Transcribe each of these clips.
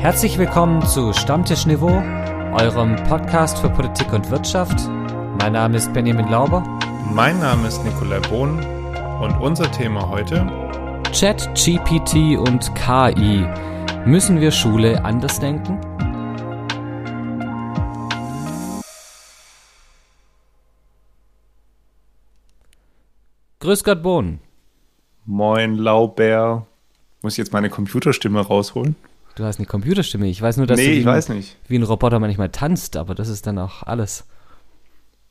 Herzlich willkommen zu Stammtisch Niveau, eurem Podcast für Politik und Wirtschaft. Mein Name ist Benjamin Lauber. Mein Name ist Nikolai Bohn und unser Thema heute Chat, GPT und KI. Müssen wir Schule anders denken? Grüß Gott, Bohn. Moin, Lauber. Muss ich jetzt meine Computerstimme rausholen? Du hast eine Computerstimme. Ich weiß nur, dass nee, du wie, ich weiß nicht. wie ein Roboter manchmal tanzt, aber das ist dann auch alles.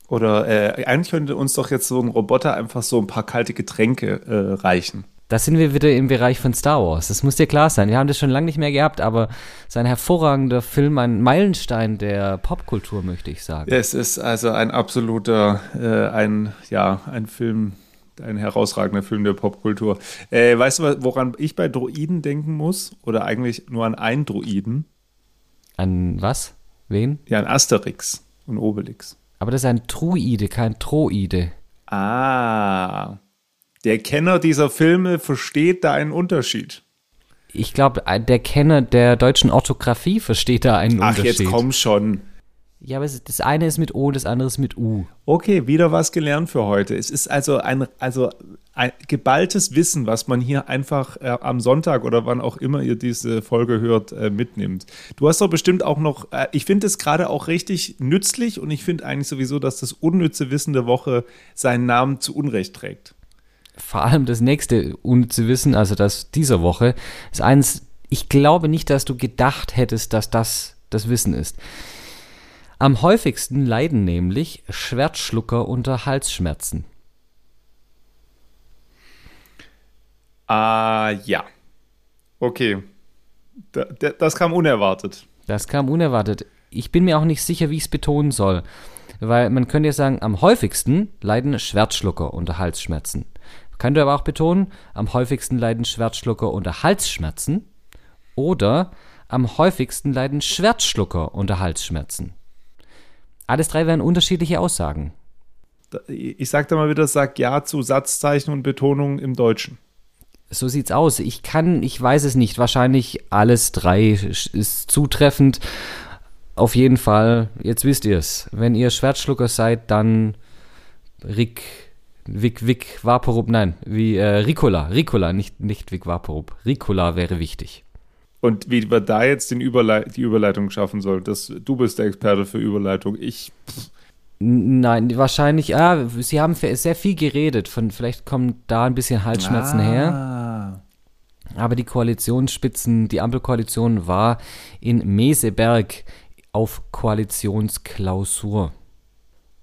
Oder äh, eigentlich könnte uns doch jetzt so ein Roboter einfach so ein paar kalte Getränke äh, reichen. Da sind wir wieder im Bereich von Star Wars. Das muss dir klar sein. Wir haben das schon lange nicht mehr gehabt, aber es ist ein hervorragender Film, ein Meilenstein der Popkultur, möchte ich sagen. Es ist also ein absoluter, äh, ein, ja, ein Film, ein herausragender Film der Popkultur. Äh, weißt du, woran ich bei Droiden denken muss? Oder eigentlich nur an einen Droiden? An was? Wen? Ja, an Asterix und Obelix. Aber das ist ein Druide, kein Troide. Ah, der Kenner dieser Filme versteht da einen Unterschied. Ich glaube, der Kenner der deutschen Orthographie versteht da einen Ach, Unterschied. jetzt komm schon. Ja, aber das eine ist mit O, das andere ist mit U. Okay, wieder was gelernt für heute. Es ist also ein, also ein geballtes Wissen, was man hier einfach äh, am Sonntag oder wann auch immer ihr diese Folge hört, äh, mitnimmt. Du hast doch bestimmt auch noch, äh, ich finde es gerade auch richtig nützlich und ich finde eigentlich sowieso, dass das unnütze Wissen der Woche seinen Namen zu Unrecht trägt. Vor allem das nächste unnütze Wissen, also das dieser Woche, ist eins, ich glaube nicht, dass du gedacht hättest, dass das das Wissen ist. Am häufigsten leiden nämlich Schwertschlucker unter Halsschmerzen. Ah, ja. Okay. Da, da, das kam unerwartet. Das kam unerwartet. Ich bin mir auch nicht sicher, wie ich es betonen soll. Weil man könnte ja sagen, am häufigsten leiden Schwertschlucker unter Halsschmerzen. Man könnte aber auch betonen, am häufigsten leiden Schwertschlucker unter Halsschmerzen. Oder am häufigsten leiden Schwertschlucker unter Halsschmerzen. Alles drei wären unterschiedliche Aussagen. Ich sag da mal wieder, sag ja zu Satzzeichen und Betonungen im Deutschen. So sieht's aus. Ich kann, ich weiß es nicht. Wahrscheinlich alles drei ist zutreffend. Auf jeden Fall, jetzt wisst ihr es. Wenn ihr Schwertschlucker seid, dann Rick, Vic, Vic, Vaporub, nein, wie äh, Ricola, Ricola, nicht, nicht Vic Vaporub. Ricola wäre wichtig. Und wie wir da jetzt den Überlei die Überleitung schaffen sollen, das, du bist der Experte für Überleitung. Ich, N- Nein, wahrscheinlich, ah, sie haben sehr viel geredet. Von, vielleicht kommen da ein bisschen Halsschmerzen her. Ah. Aber die Koalitionsspitzen, die Ampelkoalition war in Meseberg auf Koalitionsklausur.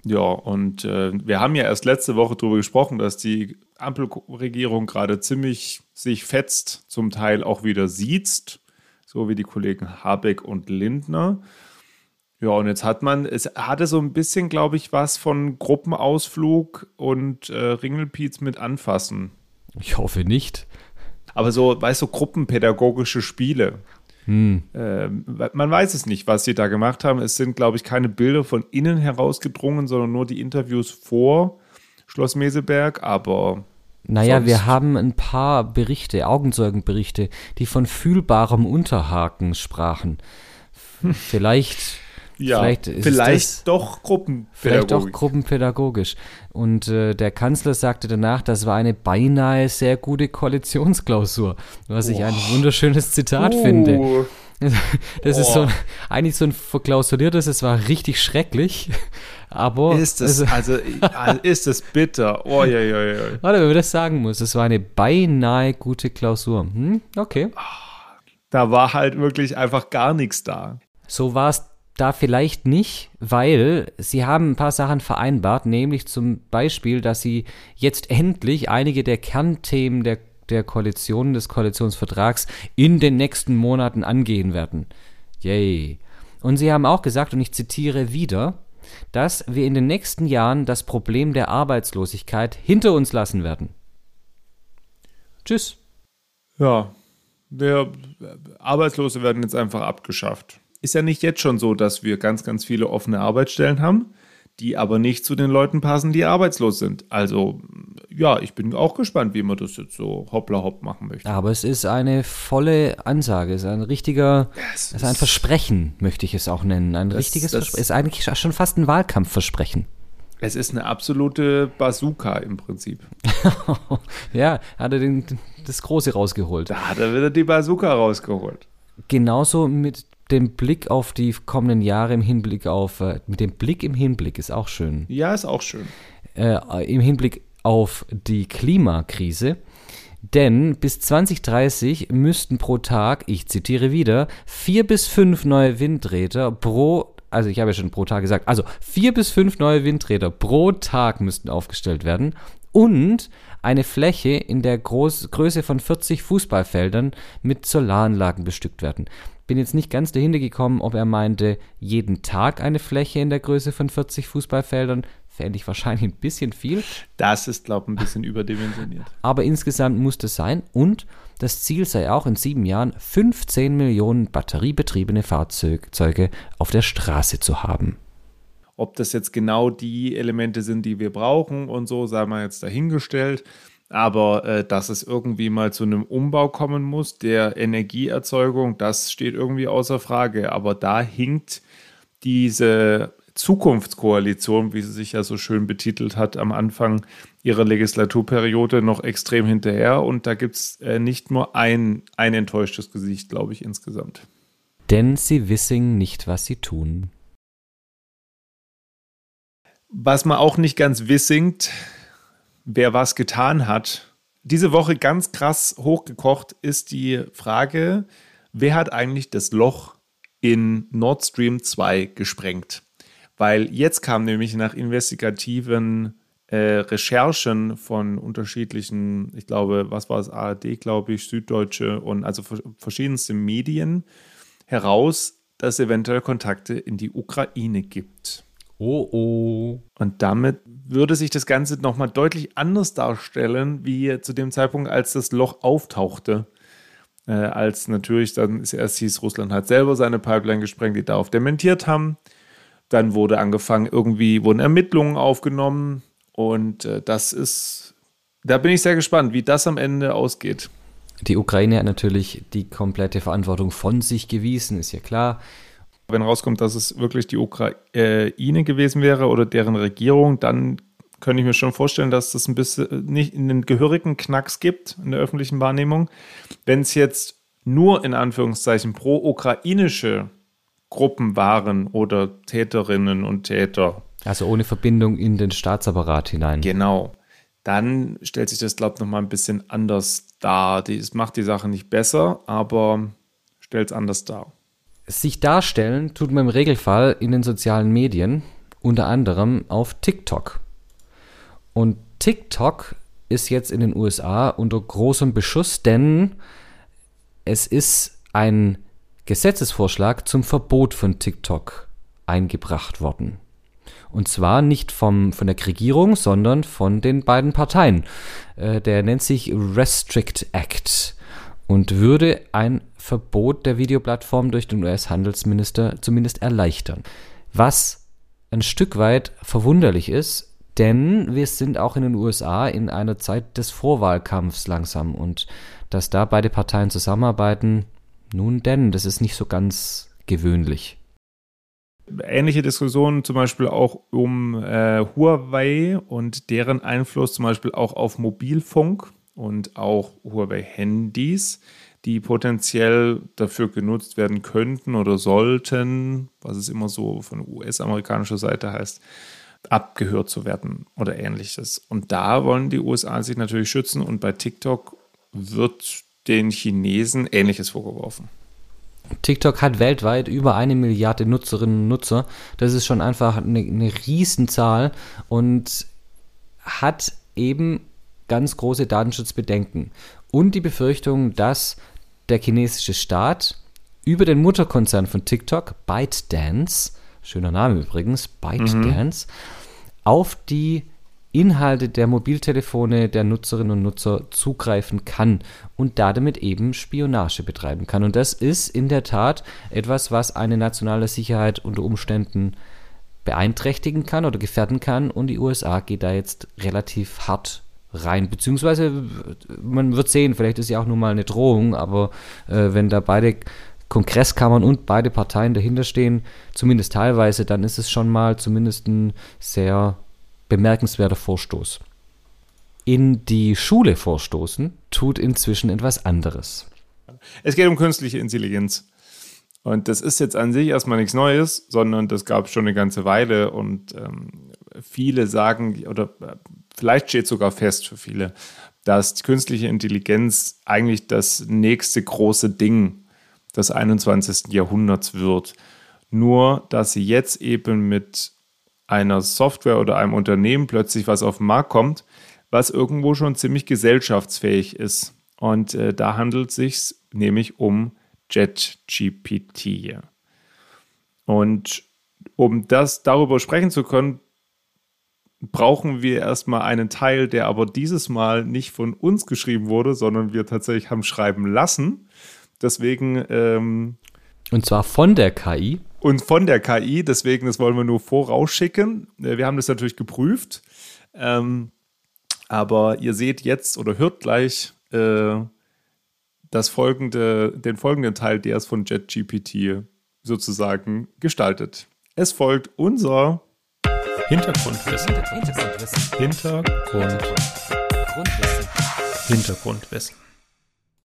Ja, und äh, wir haben ja erst letzte Woche darüber gesprochen, dass die Ampelregierung gerade ziemlich sich fetzt, zum Teil auch wieder siezt, so wie die Kollegen Habeck und Lindner. Ja, und jetzt hat man, es hatte so ein bisschen, glaube ich, was von Gruppenausflug und äh, Ringelpiez mit anfassen. Ich hoffe nicht. Aber so, weißt du, gruppenpädagogische Spiele. Hm. Ähm, man weiß es nicht, was sie da gemacht haben. Es sind, glaube ich, keine Bilder von innen herausgedrungen, sondern nur die Interviews vor Schloss Meseberg. Aber Naja, Sonst- wir haben ein paar Berichte, Augenzeugenberichte, die von fühlbarem Unterhaken sprachen. Vielleicht, ja, Vielleicht ist vielleicht das- doch Gruppenpädagogik. vielleicht auch gruppenpädagogisch. Und äh, der Kanzler sagte danach, das war eine beinahe sehr gute Koalitionsklausur, was ich ein wunderschönes Zitat finde. Das ist so Oh. ein, eigentlich so ein verklausuliertes, es war richtig schrecklich, aber ist es, also, ist es bitter. Oh, ja, ja, ja. warte, wenn man das sagen muss, es war eine beinahe gute Klausur. Hm? Okay. Da war halt wirklich einfach gar nichts da. So war es da vielleicht nicht, weil sie haben ein paar Sachen vereinbart, nämlich zum Beispiel, dass sie jetzt endlich einige der Kernthemen der, der Koalition, des Koalitionsvertrags in den nächsten Monaten angehen werden. Yay. Und sie haben auch gesagt, und ich zitiere wieder, dass wir in den nächsten Jahren das Problem der Arbeitslosigkeit hinter uns lassen werden. Tschüss. Ja, der Arbeitslose werden jetzt einfach abgeschafft. Ist ja nicht jetzt schon so, dass wir ganz, ganz viele offene Arbeitsstellen haben, die aber nicht zu den Leuten passen, die arbeitslos sind. Also ja, ich bin auch gespannt, wie man das jetzt so hoppla hopp machen möchte. Aber es ist eine volle Ansage, es ist ein richtiger, es ist ein Versprechen, möchte ich es auch nennen. Ein Das- richtiges das- Versprechen. ist eigentlich schon fast ein Wahlkampfversprechen. Es ist eine absolute Bazooka im Prinzip. ja, hat er den, das Große rausgeholt. Da hat er wieder die Bazooka rausgeholt. Genauso mit dem Blick auf die kommenden Jahre im Hinblick auf, äh, mit dem Blick im Hinblick ist auch schön. Ja, ist auch schön. äh, im Hinblick auf die Klimakrise. Denn bis 2030 müssten pro Tag, ich zitiere wieder, vier bis fünf neue Windräder pro, also ich habe ja schon pro Tag gesagt, also vier bis fünf neue Windräder pro Tag müssten aufgestellt werden und eine Fläche in der Groß Größe von 40 Fußballfeldern mit Solaranlagen bestückt werden. Bin jetzt nicht ganz dahinter gekommen, ob er meinte, jeden Tag eine Fläche in der Größe von 40 Fußballfeldern. Fände ich wahrscheinlich ein bisschen viel, Das ist, glaube ich, ein bisschen überdimensioniert. aber insgesamt muss das sein. Und das Ziel sei auch in sieben Jahren 15 Millionen batteriebetriebene Fahrzeuge auf der Straße zu haben. Ob das jetzt genau die Elemente sind, die wir brauchen und so, sei mal jetzt dahingestellt. Aber äh, dass es irgendwie mal zu einem Umbau kommen muss, der Energieerzeugung, das steht irgendwie außer Frage. Aber da hinkt diese Zukunftskoalition, wie sie sich ja so schön betitelt hat, am Anfang ihrer Legislaturperiode noch extrem hinterher. Und da gibt es äh, nicht nur ein, ein enttäuschtes Gesicht, glaube ich, insgesamt. Denn sie wissen nicht, was sie tun. Was man auch nicht ganz wissingt, wer was getan hat. Diese Woche ganz krass hochgekocht ist die Frage, wer hat eigentlich das Loch in Nord Stream 2 gesprengt? Weil jetzt kam nämlich nach investigativen äh, Recherchen von unterschiedlichen, ich glaube, was war es, ARD, glaube ich, Süddeutsche und also vers- verschiedenste Medien heraus, dass es eventuell Kontakte in die Ukraine gibt. Oh oh. Und damit würde sich das Ganze nochmal deutlich anders darstellen, wie zu dem Zeitpunkt, als das Loch auftauchte. Äh, als natürlich dann es erst hieß, Russland hat selber seine Pipeline gesprengt, die darauf dementiert haben. Dann wurde angefangen, irgendwie wurden Ermittlungen aufgenommen. Und äh, das ist, da bin ich sehr gespannt, wie das am Ende ausgeht. Die Ukraine hat natürlich die komplette Verantwortung von sich gewiesen, ist ja klar. Wenn rauskommt, dass es wirklich die Ukraine gewesen wäre oder deren Regierung, dann könnte ich mir schon vorstellen, dass das ein bisschen nicht einen gehörigen Knacks gibt in der öffentlichen Wahrnehmung. Wenn es jetzt nur in Anführungszeichen pro-ukrainische Gruppen waren oder Täterinnen und Täter, Also ohne Verbindung in den Staatsapparat hinein. genau, dann stellt sich das, glaube ich, nochmal ein bisschen anders dar. Es macht die Sache nicht besser, aber stellt es anders dar. Sich darstellen tut man im Regelfall in den sozialen Medien, unter anderem auf TikTok. Und TikTok ist jetzt in den USA unter großem Beschuss, denn es ist ein Gesetzesvorschlag zum Verbot von TikTok eingebracht worden. Und zwar nicht vom, von der Regierung, sondern von den beiden Parteien. Äh, der nennt sich Restrict Act und würde ein Verbot der Videoplattform durch den US-Handelsminister zumindest erleichtern. Was ein Stück weit verwunderlich ist, denn wir sind auch in den USA in einer Zeit des Vorwahlkampfs langsam und dass da beide Parteien zusammenarbeiten, nun denn, das ist nicht so ganz gewöhnlich. ähnliche Diskussionen zum Beispiel auch um äh, Huawei und deren Einfluss zum Beispiel auch auf Mobilfunk und auch Huawei-Handys, die potenziell dafür genutzt werden könnten oder sollten, was es immer so von US-amerikanischer Seite heißt, abgehört zu werden oder ähnliches. Und da wollen die USA sich natürlich schützen und bei TikTok wird den Chinesen ähnliches vorgeworfen. TikTok hat weltweit über eine Milliarde Nutzerinnen und Nutzer. Das ist schon einfach eine, eine Riesenzahl und hat eben ganz große Datenschutzbedenken. Und die Befürchtung, dass der chinesische Staat über den Mutterkonzern von TikTok, ByteDance, schöner Name übrigens, ByteDance, auf die Inhalte der Mobiltelefone der Nutzerinnen und Nutzer zugreifen kann und damit eben Spionage betreiben kann. Und das ist in der Tat etwas, was eine nationale Sicherheit unter Umständen beeinträchtigen kann oder gefährden kann. Und die USA geht da jetzt relativ hart rein. Beziehungsweise man wird sehen, vielleicht ist ja auch nur mal eine Drohung, aber äh, wenn da beide Kongresskammern und beide Parteien dahinter stehen, zumindest teilweise, dann ist es schon mal zumindest ein sehr bemerkenswerter Vorstoß. In die Schule vorstoßen tut inzwischen etwas anderes. Es geht um künstliche Intelligenz. Und das ist jetzt an sich erstmal nichts Neues, sondern das gab es schon eine ganze Weile und ähm, viele sagen, oder äh, vielleicht steht sogar fest für viele, dass künstliche Intelligenz eigentlich das nächste große Ding des 21. Jahrhunderts wird. Nur, dass sie jetzt eben mit einer Software oder einem Unternehmen plötzlich was auf den Markt kommt, was irgendwo schon ziemlich gesellschaftsfähig ist. Und äh, da handelt es sich nämlich um JetGPT. Und um das darüber sprechen zu können, brauchen wir erstmal einen Teil, der aber dieses Mal nicht von uns geschrieben wurde, sondern wir tatsächlich haben schreiben lassen. Deswegen. Ähm, und zwar von der KI. Und von der KI, deswegen, das wollen wir nur vorausschicken. Äh, wir haben das natürlich geprüft. Ähm, aber ihr seht jetzt oder hört gleich äh, das folgende, den folgenden Teil, der ist von JetGPT sozusagen gestaltet. Es folgt unser Hintergrundwissen. Hintergrundwissen. Hintergrund. Hintergrundwissen.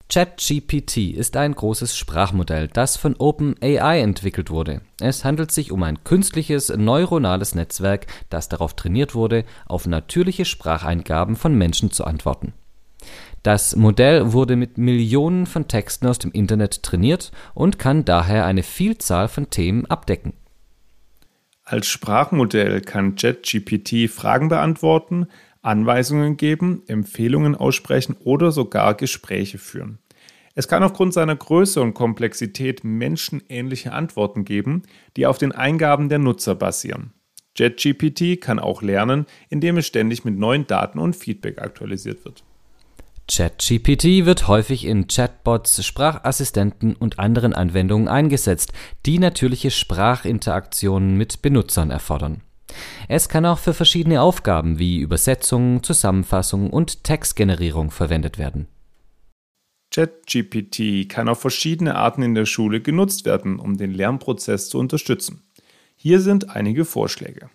ChatGPT ist ein großes Sprachmodell, das von OpenAI entwickelt wurde. Es handelt sich um ein künstliches neuronales Netzwerk, das darauf trainiert wurde, auf natürliche Spracheingaben von Menschen zu antworten. Das Modell wurde mit Millionen von Texten aus dem Internet trainiert und kann daher eine Vielzahl von Themen abdecken. Als Sprachmodell kann ChatGPT Fragen beantworten, Anweisungen geben, Empfehlungen aussprechen oder sogar Gespräche führen. Es kann aufgrund seiner Größe und Komplexität menschenähnliche Antworten geben, die auf den Eingaben der Nutzer basieren. JetGPT kann auch lernen, indem es ständig mit neuen Daten und Feedback aktualisiert wird. ChatGPT wird häufig in Chatbots, Sprachassistenten und anderen Anwendungen eingesetzt, die natürliche Sprachinteraktionen mit Benutzern erfordern. Es kann auch für verschiedene Aufgaben wie Übersetzung, Zusammenfassung und Textgenerierung verwendet werden. ChatGPT kann auf verschiedene Arten in der Schule genutzt werden, um den Lernprozess zu unterstützen. Hier sind einige Vorschläge.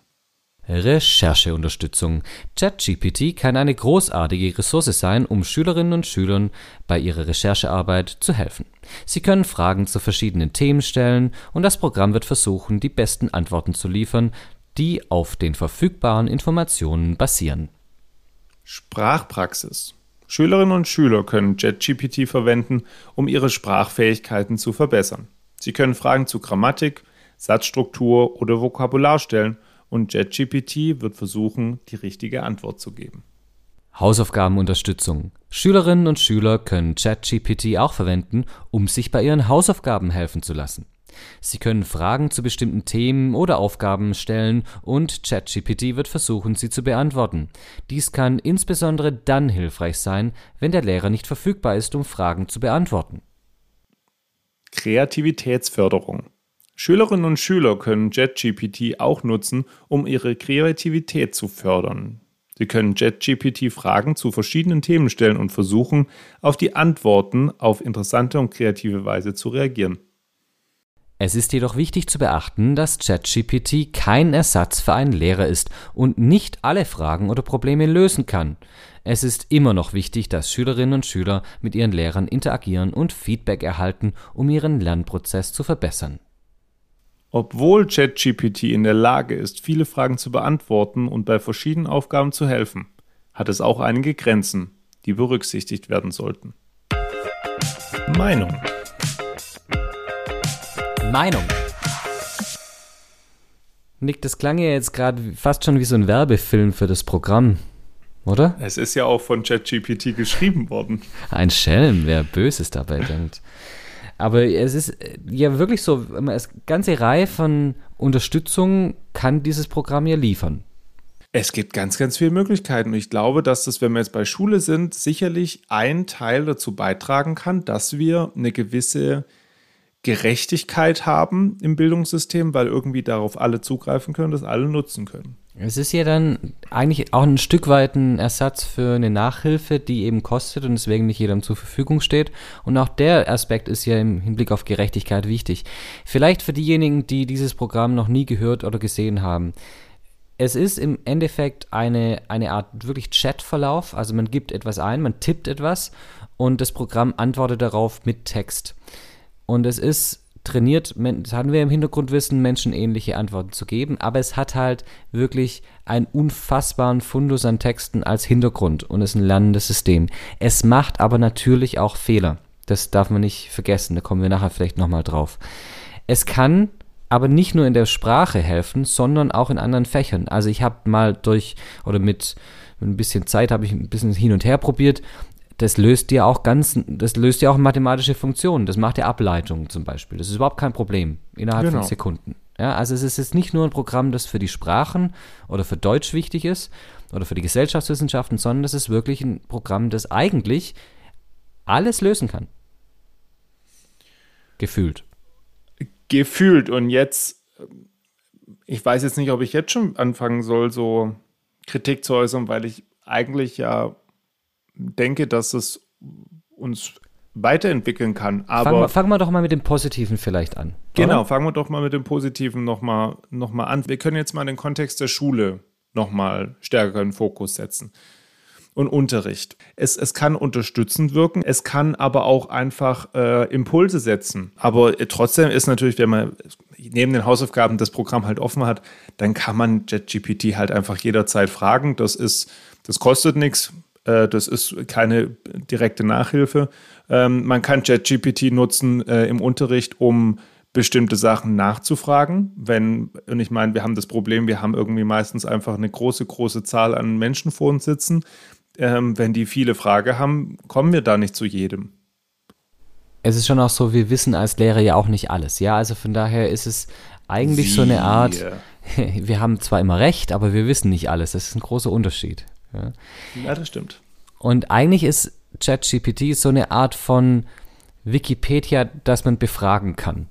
Rechercheunterstützung. ChatGPT kann eine großartige Ressource sein, um Schülerinnen und Schülern bei ihrer Recherchearbeit zu helfen. Sie können Fragen zu verschiedenen Themen stellen und das Programm wird versuchen, die besten Antworten zu liefern, die auf den verfügbaren Informationen basieren. Sprachpraxis. Schülerinnen und Schüler können ChatGPT verwenden, um ihre Sprachfähigkeiten zu verbessern. Sie können Fragen zu Grammatik, Satzstruktur oder Vokabular stellen und JetGPT wird versuchen, die richtige Antwort zu geben. Hausaufgabenunterstützung. Schülerinnen und Schüler können ChatGPT auch verwenden, um sich bei ihren Hausaufgaben helfen zu lassen. Sie können Fragen zu bestimmten Themen oder Aufgaben stellen und ChatGPT wird versuchen, sie zu beantworten. Dies kann insbesondere dann hilfreich sein, wenn der Lehrer nicht verfügbar ist, um Fragen zu beantworten. Kreativitätsförderung. Schülerinnen und Schüler können JetGPT auch nutzen, um ihre Kreativität zu fördern. Sie können JetGPT Fragen zu verschiedenen Themen stellen und versuchen, auf die Antworten auf interessante und kreative Weise zu reagieren. Es ist jedoch wichtig zu beachten, dass ChatGPT kein Ersatz für einen Lehrer ist und nicht alle Fragen oder Probleme lösen kann. Es ist immer noch wichtig, dass Schülerinnen und Schüler mit ihren Lehrern interagieren und Feedback erhalten, um ihren Lernprozess zu verbessern. Obwohl ChatGPT in der Lage ist, viele Fragen zu beantworten und bei verschiedenen Aufgaben zu helfen, hat es auch einige Grenzen, die berücksichtigt werden sollten. Meinung. Meinung. Nick, das klang ja jetzt gerade fast schon wie so ein Werbefilm für das Programm, oder? Es ist ja auch von ChatGPT geschrieben worden. Ein Schelm, wer Böses dabei denkt. Aber es ist äh, ja wirklich so, eine ganze Reihe von Unterstützung kann dieses Programm ja liefern. Es gibt ganz, ganz viele Möglichkeiten. Und ich glaube, dass das, wenn wir jetzt bei Schule sind, sicherlich ein Teil dazu beitragen kann, dass wir eine gewisse Gerechtigkeit haben im Bildungssystem, weil irgendwie darauf alle zugreifen können, das alle nutzen können. Es ist ja dann eigentlich auch ein Stück weit ein Ersatz für eine Nachhilfe, die eben kostet und deswegen nicht jedem zur Verfügung steht. Und auch der Aspekt ist ja im Hinblick auf Gerechtigkeit wichtig. Vielleicht für diejenigen, die dieses Programm noch nie gehört oder gesehen haben. Es ist im Endeffekt eine, eine Art wirklich Chatverlauf. Also man gibt etwas ein, man tippt etwas und das Programm antwortet darauf mit Text. Und es ist trainiert, das hatten wir im Hintergrundwissen, menschenähnliche Antworten zu geben, aber es hat halt wirklich einen unfassbaren Fundus an Texten als Hintergrund und ist ein lernendes System. Es macht aber natürlich auch Fehler. Das darf man nicht vergessen, da kommen wir nachher vielleicht nochmal drauf. Es kann aber nicht nur in der Sprache helfen, sondern auch in anderen Fächern. Also ich habe mal durch oder mit ein bisschen Zeit habe ich ein bisschen hin und her probiert das löst dir auch ganz, das löst dir auch mathematische Funktionen. Das macht dir Ableitungen zum Beispiel. Das ist überhaupt kein Problem innerhalb genau. von Sekunden. Ja, also es ist jetzt nicht nur ein Programm, das für die Sprachen oder für Deutsch wichtig ist oder für die Gesellschaftswissenschaften, sondern es ist wirklich ein Programm, das eigentlich alles lösen kann. Gefühlt. Gefühlt. Und jetzt, ich weiß jetzt nicht, ob ich jetzt schon anfangen soll, so Kritik zu äußern, weil ich eigentlich ja denke, dass es uns weiterentwickeln kann. Aber fangen wir, fangen wir doch mal mit dem Positiven vielleicht an. Genau, oder? fangen wir doch mal mit dem Positiven nochmal noch mal an. Wir können jetzt mal den Kontext der Schule nochmal stärker in den Fokus setzen. Und Unterricht. Es, es kann unterstützend wirken, es kann aber auch einfach äh, Impulse setzen. Aber äh, trotzdem ist natürlich, wenn man neben den Hausaufgaben das Programm halt offen hat, dann kann man JetGPT halt einfach jederzeit fragen. Das ist, das kostet nichts das ist keine direkte Nachhilfe. Ähm, man kann ChatGPT nutzen äh, im Unterricht, um bestimmte Sachen nachzufragen. Wenn, und ich meine, wir haben das Problem, wir haben irgendwie meistens einfach eine große, große Zahl an Menschen vor uns sitzen. Ähm, wenn die viele Fragen haben, kommen wir da nicht zu jedem. Es ist schon auch so, wir wissen als Lehrer ja auch nicht alles. Ja, also von daher ist es eigentlich Wie? so eine Art, wir haben zwar immer recht, aber wir wissen nicht alles. Das ist ein großer Unterschied. Ja, ja das stimmt. Und eigentlich ist ChatGPT so eine Art von Wikipedia, das man befragen kann.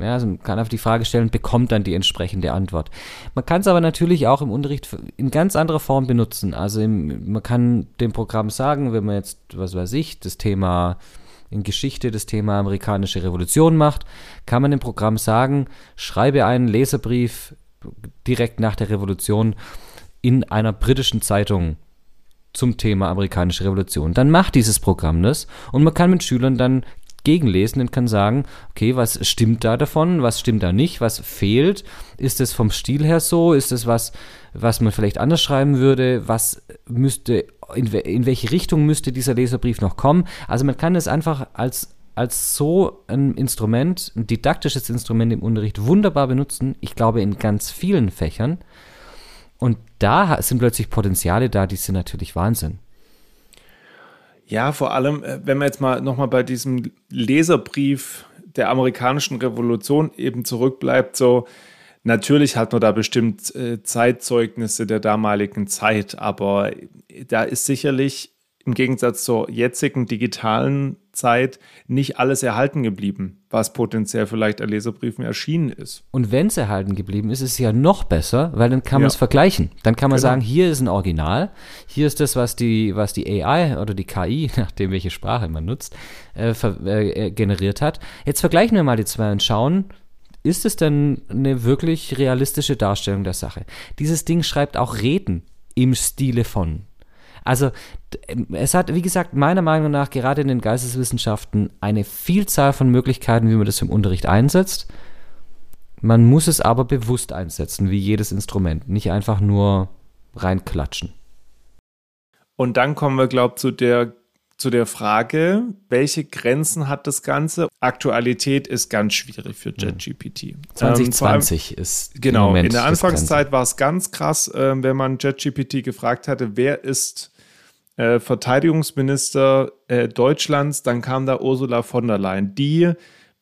Ja, also man kann auf die Frage stellen und bekommt dann die entsprechende Antwort. Man kann es aber natürlich auch im Unterricht in ganz anderer Form benutzen. Also im, man kann dem Programm sagen, wenn man jetzt, was weiß ich, das Thema in Geschichte, das Thema amerikanische Revolution macht, kann man dem Programm sagen, schreibe einen Leserbrief direkt nach der Revolution in einer britischen Zeitung zum Thema amerikanische Revolution. Dann macht dieses Programm das und man kann mit Schülern dann gegenlesen und kann sagen, okay, was stimmt da davon, was stimmt da nicht, was fehlt, ist es vom Stil her so, ist es was, was man vielleicht anders schreiben würde, was müsste, in, in welche Richtung müsste dieser Leserbrief noch kommen. Also man kann es einfach als als so ein Instrument, ein didaktisches Instrument im Unterricht wunderbar benutzen. Ich glaube in ganz vielen Fächern. Und da sind plötzlich Potenziale da, die sind natürlich Wahnsinn. Ja, vor allem, äh, wenn man jetzt mal nochmal bei diesem Leserbrief der amerikanischen Revolution eben zurückbleibt, so natürlich hat man da bestimmt äh, Zeitzeugnisse der damaligen Zeit, aber da ist sicherlich im Gegensatz zur jetzigen digitalen Zeit nicht alles erhalten geblieben, was potenziell vielleicht an Leserbriefen erschienen ist. Und wenn es erhalten geblieben ist, ist es ja noch besser, weil dann kann man es vergleichen. Dann kann man genau. sagen, hier ist ein Original, hier ist das, was die, was die AI oder die KI, nachdem welche Sprache man nutzt, äh, äh, generiert hat. Jetzt vergleichen wir mal die zwei und schauen, ist es denn eine wirklich realistische Darstellung der Sache? Dieses Ding schreibt auch Reden im Stile von. Also es hat, wie gesagt, meiner Meinung nach gerade in den Geisteswissenschaften eine Vielzahl von Möglichkeiten, wie man das im Unterricht einsetzt. Man muss es aber bewusst einsetzen, wie jedes Instrument, nicht einfach nur reinklatschen. Und dann kommen wir, glaube ich, zu der, zu der Frage, welche Grenzen hat das Ganze? Aktualität ist ganz schwierig für JetGPT. 2020 ähm, allem, ist genau. in der Anfangszeit war es ganz krass, äh, wenn man JetGPT gefragt hatte, wer ist äh, Verteidigungsminister äh, Deutschlands, dann kam da Ursula von der Leyen, die,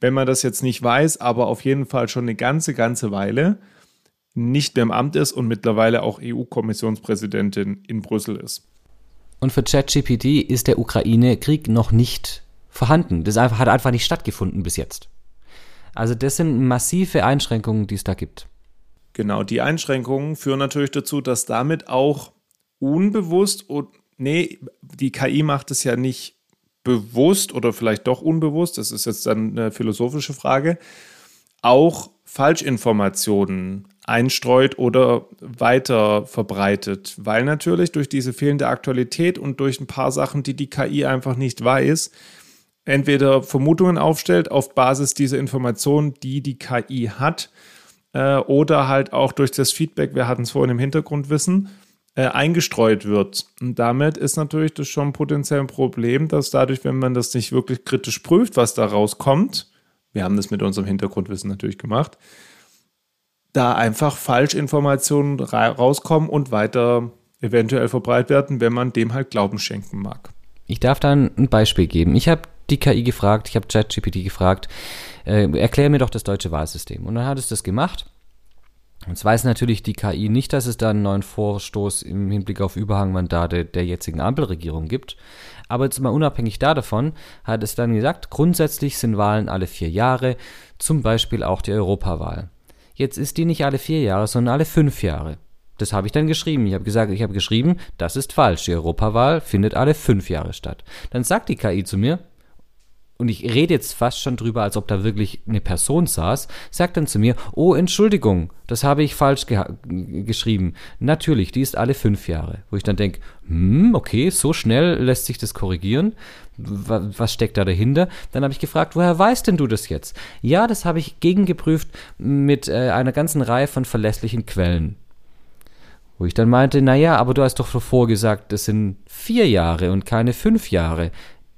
wenn man das jetzt nicht weiß, aber auf jeden Fall schon eine ganze, ganze Weile nicht mehr im Amt ist und mittlerweile auch EU-Kommissionspräsidentin in Brüssel ist. Und für ChatGPT ist der Ukraine-Krieg noch nicht vorhanden. Das hat einfach nicht stattgefunden bis jetzt. Also das sind massive Einschränkungen, die es da gibt. Genau, die Einschränkungen führen natürlich dazu, dass damit auch unbewusst und nee, die KI macht es ja nicht bewusst oder vielleicht doch unbewusst, das ist jetzt dann eine philosophische Frage, auch Falschinformationen einstreut oder weiter verbreitet, weil natürlich durch diese fehlende Aktualität und durch ein paar Sachen, die die KI einfach nicht weiß, entweder Vermutungen aufstellt auf Basis dieser Informationen, die die KI hat, äh, oder halt auch durch das Feedback, wir hatten es vorhin im Hintergrundwissen, äh, eingestreut wird. Und damit ist natürlich das schon potenziell ein Problem, dass dadurch, wenn man das nicht wirklich kritisch prüft, was da rauskommt, wir haben das mit unserem Hintergrundwissen natürlich gemacht, da einfach Falschinformationen ra rauskommen und weiter eventuell verbreitet werden, wenn man dem halt Glauben schenken mag. Ich darf dann ein Beispiel geben. Ich habe die KI gefragt, ich habe ChatGPT gefragt, äh, erklär mir doch das deutsche Wahlsystem. Und dann hat es das gemacht. Jetzt weiß natürlich die KI nicht, dass es da einen neuen Vorstoß im Hinblick auf Überhangmandate der jetzigen Ampelregierung gibt. Aber jetzt mal unabhängig davon hat es dann gesagt, grundsätzlich sind Wahlen alle vier Jahre, zum Beispiel auch die Europawahl. Jetzt ist die nicht alle vier Jahre, sondern alle fünf Jahre. Das habe ich dann geschrieben. Ich habe gesagt, ich habe geschrieben, das ist falsch. Die Europawahl findet alle fünf Jahre statt. Dann sagt die KI zu mir, und ich rede jetzt fast schon drüber, als ob da wirklich eine Person saß, sagt dann zu mir, oh, Entschuldigung, das habe ich falsch ge geschrieben. Natürlich, die ist alle fünf Jahre. Wo ich dann denke, hm, okay, so schnell lässt sich das korrigieren. Was steckt da dahinter? Dann habe ich gefragt, woher weißt denn du das jetzt? Ja, das habe ich gegengeprüft mit äh, einer ganzen Reihe von verlässlichen Quellen. Wo ich dann meinte, naja, aber du hast doch vorgesagt, das sind vier Jahre und keine fünf Jahre.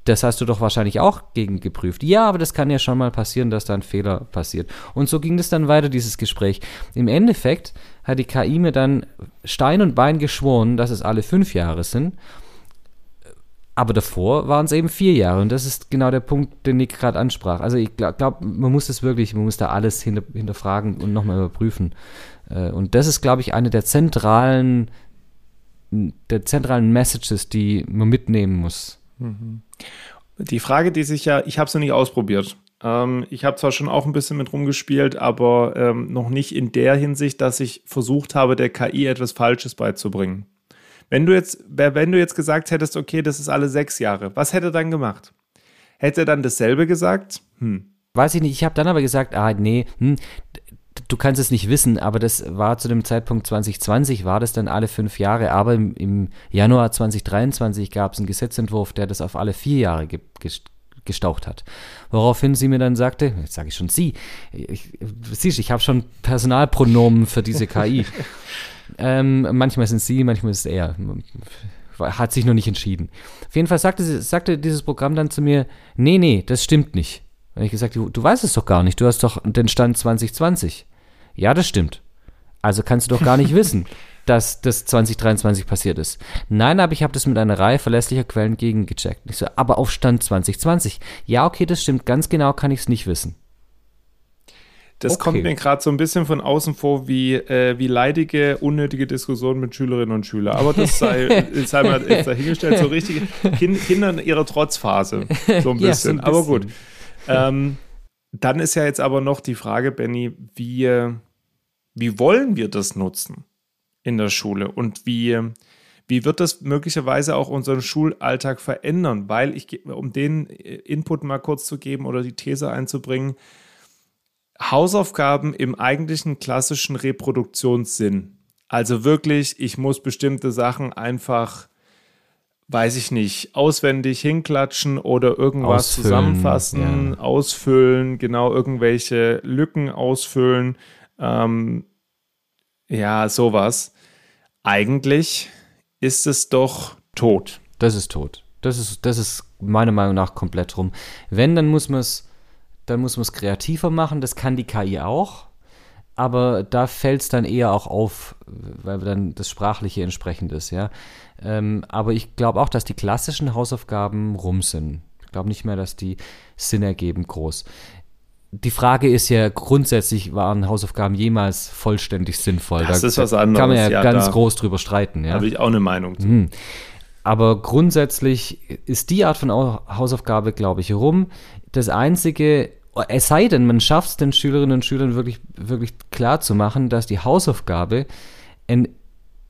Das hast du doch wahrscheinlich auch gegengeprüft. Ja, aber das kann ja schon mal passieren, dass da ein Fehler passiert. Und so ging das dann weiter, dieses Gespräch. Im Endeffekt hat die KI mir dann Stein und Bein geschworen, dass es alle fünf Jahre sind. Aber davor waren es eben vier Jahre. Und das ist genau der Punkt, den Nick gerade ansprach. Also ich glaube, glaub, man muss das wirklich, man muss da alles hinter, hinterfragen und nochmal überprüfen. Äh, und das ist, glaube ich, eine der zentralen, der zentralen Messages, die man mitnehmen muss. Mhm. Die Frage, die sich ja, ich habe es noch nicht ausprobiert. Ähm, ich habe zwar schon auch ein bisschen mit rumgespielt, aber ähm, noch nicht in der Hinsicht, dass ich versucht habe, der KI etwas Falsches beizubringen. Wenn du jetzt, wenn du jetzt gesagt hättest, okay, das ist alle sechs Jahre, was hätte er dann gemacht? Hätte er dann dasselbe gesagt? Hm. Weiß ich nicht. Ich habe dann aber gesagt, ah, nee, hm, du kannst es nicht wissen, aber das war zu dem Zeitpunkt 2020, war das dann alle fünf Jahre. Aber im, im Januar 2023 gab es einen Gesetzentwurf, der das auf alle vier Jahre ge gestaucht hat. Woraufhin sie mir dann sagte, jetzt sage ich schon sie, ich, siehst ich habe schon Personalpronomen für diese KI. ähm, manchmal sind sie, manchmal ist es er. Hat sich noch nicht entschieden. Auf jeden Fall sagte, sagte dieses Programm dann zu mir, nee, nee, das stimmt nicht. Da habe ich gesagt, du, du weißt es doch gar nicht, du hast doch den Stand 2020. Ja, das stimmt. Also kannst du doch gar nicht wissen, dass das 2023 passiert ist. Nein, aber ich habe das mit einer Reihe verlässlicher Quellen gegengecheckt. Ich so, aber auf Stand 2020. Ja, okay, das stimmt. Ganz genau kann ich es nicht wissen. Das okay. kommt mir gerade so ein bisschen von außen vor wie, äh, wie leidige, unnötige Diskussionen mit Schülerinnen und Schülern. Aber das sei, sei mal dahingestellt, so richtige kind, Kinder in ihrer Trotzphase. So ein bisschen. Ja, so ein bisschen. Aber gut. Ähm, dann ist ja jetzt aber noch die Frage, Benny, wie, wie wollen wir das nutzen in der Schule und wie, wie wird das möglicherweise auch unseren Schulalltag verändern? Weil ich, um den Input mal kurz zu geben oder die These einzubringen, Hausaufgaben im eigentlichen klassischen Reproduktionssinn. Also wirklich, ich muss bestimmte Sachen einfach weiß ich nicht, auswendig hinklatschen oder irgendwas ausfüllen, zusammenfassen, ja. ausfüllen, genau irgendwelche Lücken ausfüllen. Ähm, ja, sowas. Eigentlich ist es doch tot. Das ist tot. Das ist, das ist meiner Meinung nach komplett rum. Wenn, dann muss man es, dann muss man es kreativer machen. Das kann die KI auch aber da fällt es dann eher auch auf, weil dann das Sprachliche entsprechend ist, ja. Ähm, aber ich glaube auch, dass die klassischen Hausaufgaben rum sind. Ich glaube nicht mehr, dass die Sinn ergeben groß. Die Frage ist ja grundsätzlich, waren Hausaufgaben jemals vollständig sinnvoll? Das da, ist was anderes. Kann man ja, ja ganz groß drüber streiten. Ja? Habe ich auch eine Meinung zu. Mhm. Aber grundsätzlich ist die Art von Hausaufgabe, glaube ich, rum. Das Einzige, es sei denn, man schafft es den Schülerinnen und Schülern wirklich, wirklich klar zu machen, dass die Hausaufgabe einen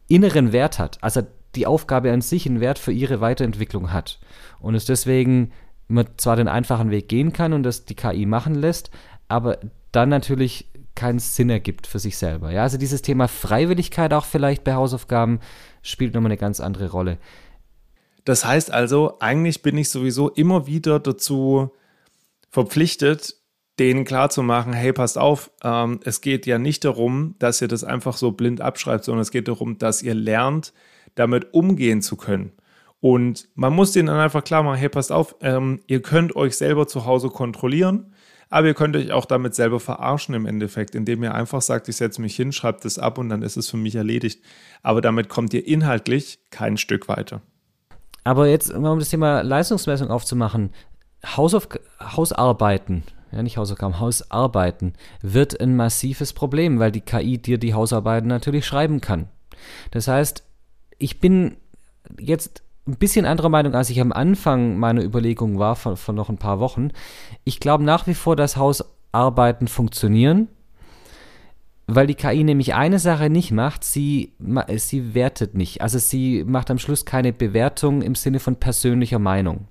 inneren Wert hat. Also die Aufgabe an sich einen Wert für ihre Weiterentwicklung hat. Und es deswegen man zwar den einfachen Weg gehen kann und das die KI machen lässt, aber dann natürlich keinen Sinn ergibt für sich selber. Ja, also dieses Thema Freiwilligkeit auch vielleicht bei Hausaufgaben spielt nochmal eine ganz andere Rolle. Das heißt also, eigentlich bin ich sowieso immer wieder dazu verpflichtet, denen klarzumachen, hey, passt auf, ähm, es geht ja nicht darum, dass ihr das einfach so blind abschreibt, sondern es geht darum, dass ihr lernt, damit umgehen zu können. Und man muss denen dann einfach klar machen, hey, passt auf, ähm, ihr könnt euch selber zu Hause kontrollieren, aber ihr könnt euch auch damit selber verarschen im Endeffekt, indem ihr einfach sagt, ich setze mich hin, schreibt das ab und dann ist es für mich erledigt. Aber damit kommt ihr inhaltlich kein Stück weiter. Aber jetzt, um das Thema Leistungsmessung aufzumachen, Hausauf Hausarbeiten, ja nicht Hausaufgaben, Hausarbeiten wird ein massives Problem, weil die KI dir die Hausarbeiten natürlich schreiben kann. Das heißt, ich bin jetzt ein bisschen anderer Meinung, als ich am Anfang meiner Überlegung war, von, von noch ein paar Wochen. Ich glaube nach wie vor, dass Hausarbeiten funktionieren, weil die KI nämlich eine Sache nicht macht, sie, sie wertet nicht. Also sie macht am Schluss keine Bewertung im Sinne von persönlicher Meinung.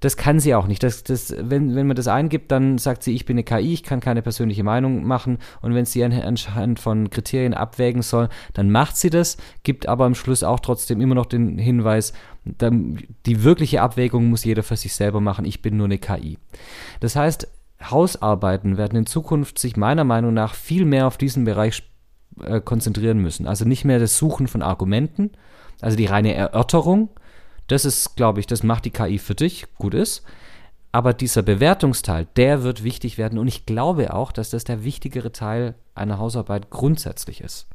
Das kann sie auch nicht. Das, das, wenn, wenn man das eingibt, dann sagt sie, ich bin eine KI, ich kann keine persönliche Meinung machen. Und wenn sie anhand von Kriterien abwägen soll, dann macht sie das, gibt aber am Schluss auch trotzdem immer noch den Hinweis, die wirkliche Abwägung muss jeder für sich selber machen. Ich bin nur eine KI. Das heißt, Hausarbeiten werden in Zukunft sich meiner Meinung nach viel mehr auf diesen Bereich äh, konzentrieren müssen. Also nicht mehr das Suchen von Argumenten, also die reine Erörterung, das ist, glaube ich, das macht die KI für dich, gut ist. Aber dieser Bewertungsteil, der wird wichtig werden. Und ich glaube auch, dass das der wichtigere Teil einer Hausarbeit grundsätzlich ist.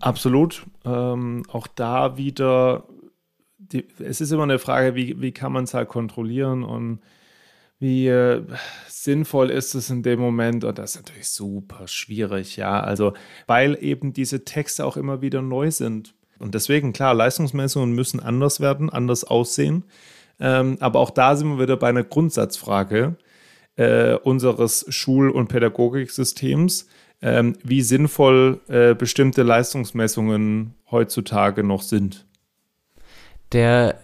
Absolut. Ähm, auch da wieder, die, es ist immer eine Frage, wie, wie kann man es halt kontrollieren und wie äh, sinnvoll ist es in dem Moment? Und das ist natürlich super schwierig, ja. Also, weil eben diese Texte auch immer wieder neu sind. Und deswegen, klar, Leistungsmessungen müssen anders werden, anders aussehen. Ähm, aber auch da sind wir wieder bei einer Grundsatzfrage äh, unseres Schul- und Pädagogiksystems, ähm, wie sinnvoll äh, bestimmte Leistungsmessungen heutzutage noch sind. Der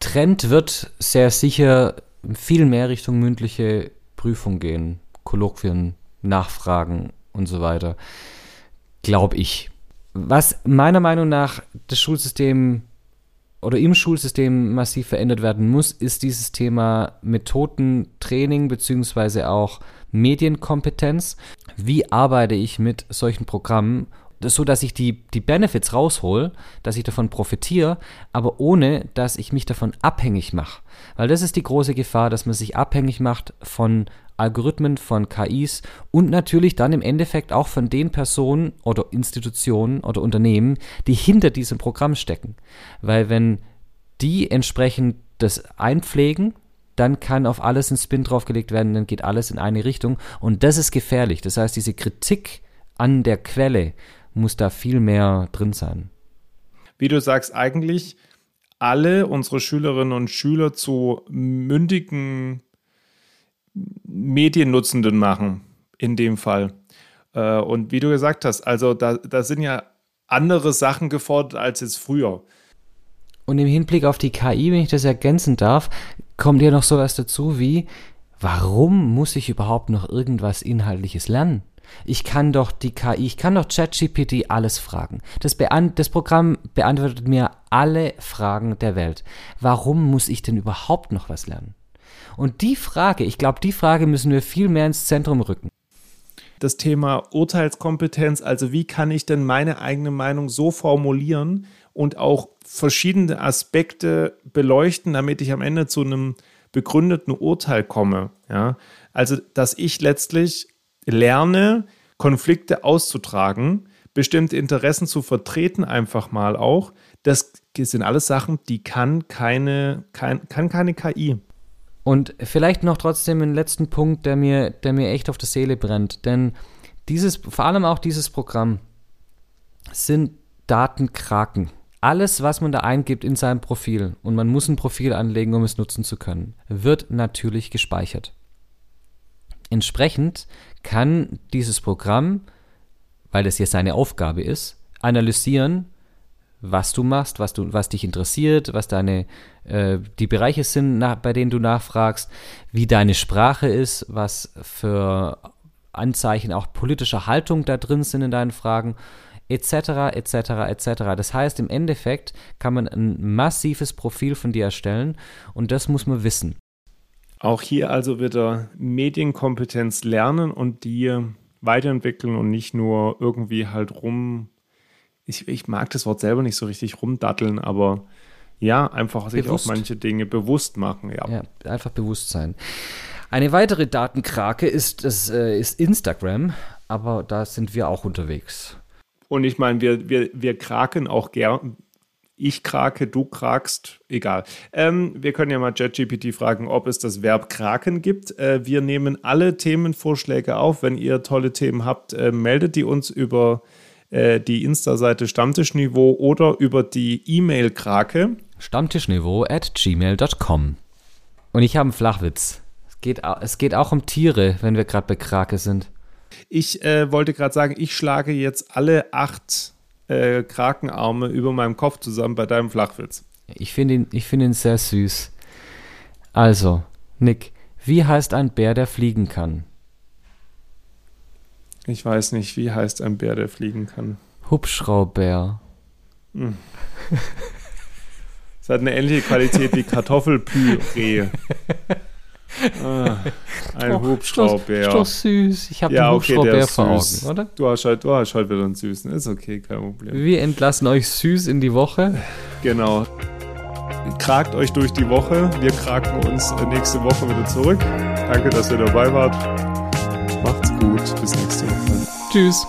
Trend wird sehr sicher viel mehr Richtung mündliche Prüfung gehen, Kolloquien, Nachfragen und so weiter. Glaube ich. Was meiner Meinung nach das Schulsystem oder im Schulsystem massiv verändert werden muss, ist dieses Thema Methodentraining beziehungsweise auch Medienkompetenz. Wie arbeite ich mit solchen Programmen, so dass ich die, die Benefits raushol, dass ich davon profitiere, aber ohne, dass ich mich davon abhängig mache. Weil das ist die große Gefahr, dass man sich abhängig macht von Algorithmen, von KIs und natürlich dann im Endeffekt auch von den Personen oder Institutionen oder Unternehmen, die hinter diesem Programm stecken. Weil wenn die entsprechend das einpflegen, dann kann auf alles ein Spin draufgelegt werden, dann geht alles in eine Richtung und das ist gefährlich. Das heißt, diese Kritik an der Quelle muss da viel mehr drin sein. Wie du sagst, eigentlich alle unsere Schülerinnen und Schüler zu mündigen Mediennutzenden machen, in dem Fall. Äh, und wie du gesagt hast, also da, da sind ja andere Sachen gefordert als jetzt früher. Und im Hinblick auf die KI, wenn ich das ergänzen darf, kommt ja noch sowas dazu wie, warum muss ich überhaupt noch irgendwas Inhaltliches lernen? Ich kann doch die KI, ich kann doch ChatGPT alles fragen. Das, das, Programm beantwortet mir alle Fragen der Welt. Warum muss ich denn überhaupt noch was lernen? Und die Frage, ich glaube, die Frage müssen wir viel mehr ins Zentrum rücken. Das Thema Urteilskompetenz, also wie kann ich denn meine eigene Meinung so formulieren und auch verschiedene Aspekte beleuchten, damit ich am Ende zu einem begründeten Urteil komme. Ja? Also, dass ich letztlich lerne, Konflikte auszutragen, bestimmte Interessen zu vertreten, einfach mal auch. Das sind alles Sachen, die kann keine, kein, kann keine KI. Und vielleicht noch trotzdem einen letzten Punkt, der mir, der mir echt auf der Seele brennt. Denn dieses, vor allem auch dieses Programm sind Datenkraken. alles, was man da eingibt in seinem Profil, und man muss ein Profil anlegen, um es nutzen zu können, wird natürlich gespeichert. Entsprechend kann dieses Programm, weil das hier seine Aufgabe ist, analysieren, was du machst, was, du, was dich interessiert, was deine äh, die Bereiche sind, nach, bei denen du nachfragst, wie deine Sprache ist, was für Anzeichen auch politischer Haltung da drin sind in deinen Fragen, etc., etc., etc. Das heißt, im Endeffekt kann man ein massives Profil von dir erstellen und das muss man wissen. Auch hier also wieder Medienkompetenz lernen und die weiterentwickeln und nicht nur irgendwie halt rum. Ich, ich mag das Wort selber nicht so richtig rumdatteln, aber ja, einfach sich bewusst. auch manche Dinge bewusst machen. Ja, ja einfach bewusst sein. Eine weitere Datenkrake ist, das, äh, ist Instagram, aber da sind wir auch unterwegs. Und ich meine, wir, wir, wir kraken auch gern. Ich krake, du krakst, egal. Ähm, wir können ja mal ChatGPT fragen, ob es das Verb kraken gibt. Äh, wir nehmen alle Themenvorschläge auf. Wenn ihr tolle Themen habt, äh, meldet die uns über äh, die Insta-Seite Stammtischniveau oder über die E-Mail-Krake. Stammtischniveau at gmail.com. Und ich habe einen Flachwitz. Es geht, es geht auch um Tiere, wenn wir gerade bei Krake sind. Ich äh, wollte gerade sagen, ich schlage jetzt alle acht äh, Krakenarme über meinem Kopf zusammen bei deinem Flachwitz. Ich finde ihn, find ihn sehr süß. Also, Nick, wie heißt ein Bär, der fliegen kann? Ich weiß nicht, wie heißt ein Bär, der fliegen kann? Hubschrauber. Hm. Es hat eine ähnliche Qualität wie Kartoffelpüree. Ah, ein oh, Hubschraubbär. Ist doch süß. Ich habe ja, den okay, Hubschraubbär vor Augen, oder? Du hast, halt, du hast halt wieder einen süßen. Ist okay, kein Problem. Wir entlassen euch süß in die Woche. Genau. Kragt euch durch die Woche. Wir kraken uns nächste Woche wieder zurück. Danke, dass ihr dabei wart. Gut. Bis nächste Woche. Tschüss.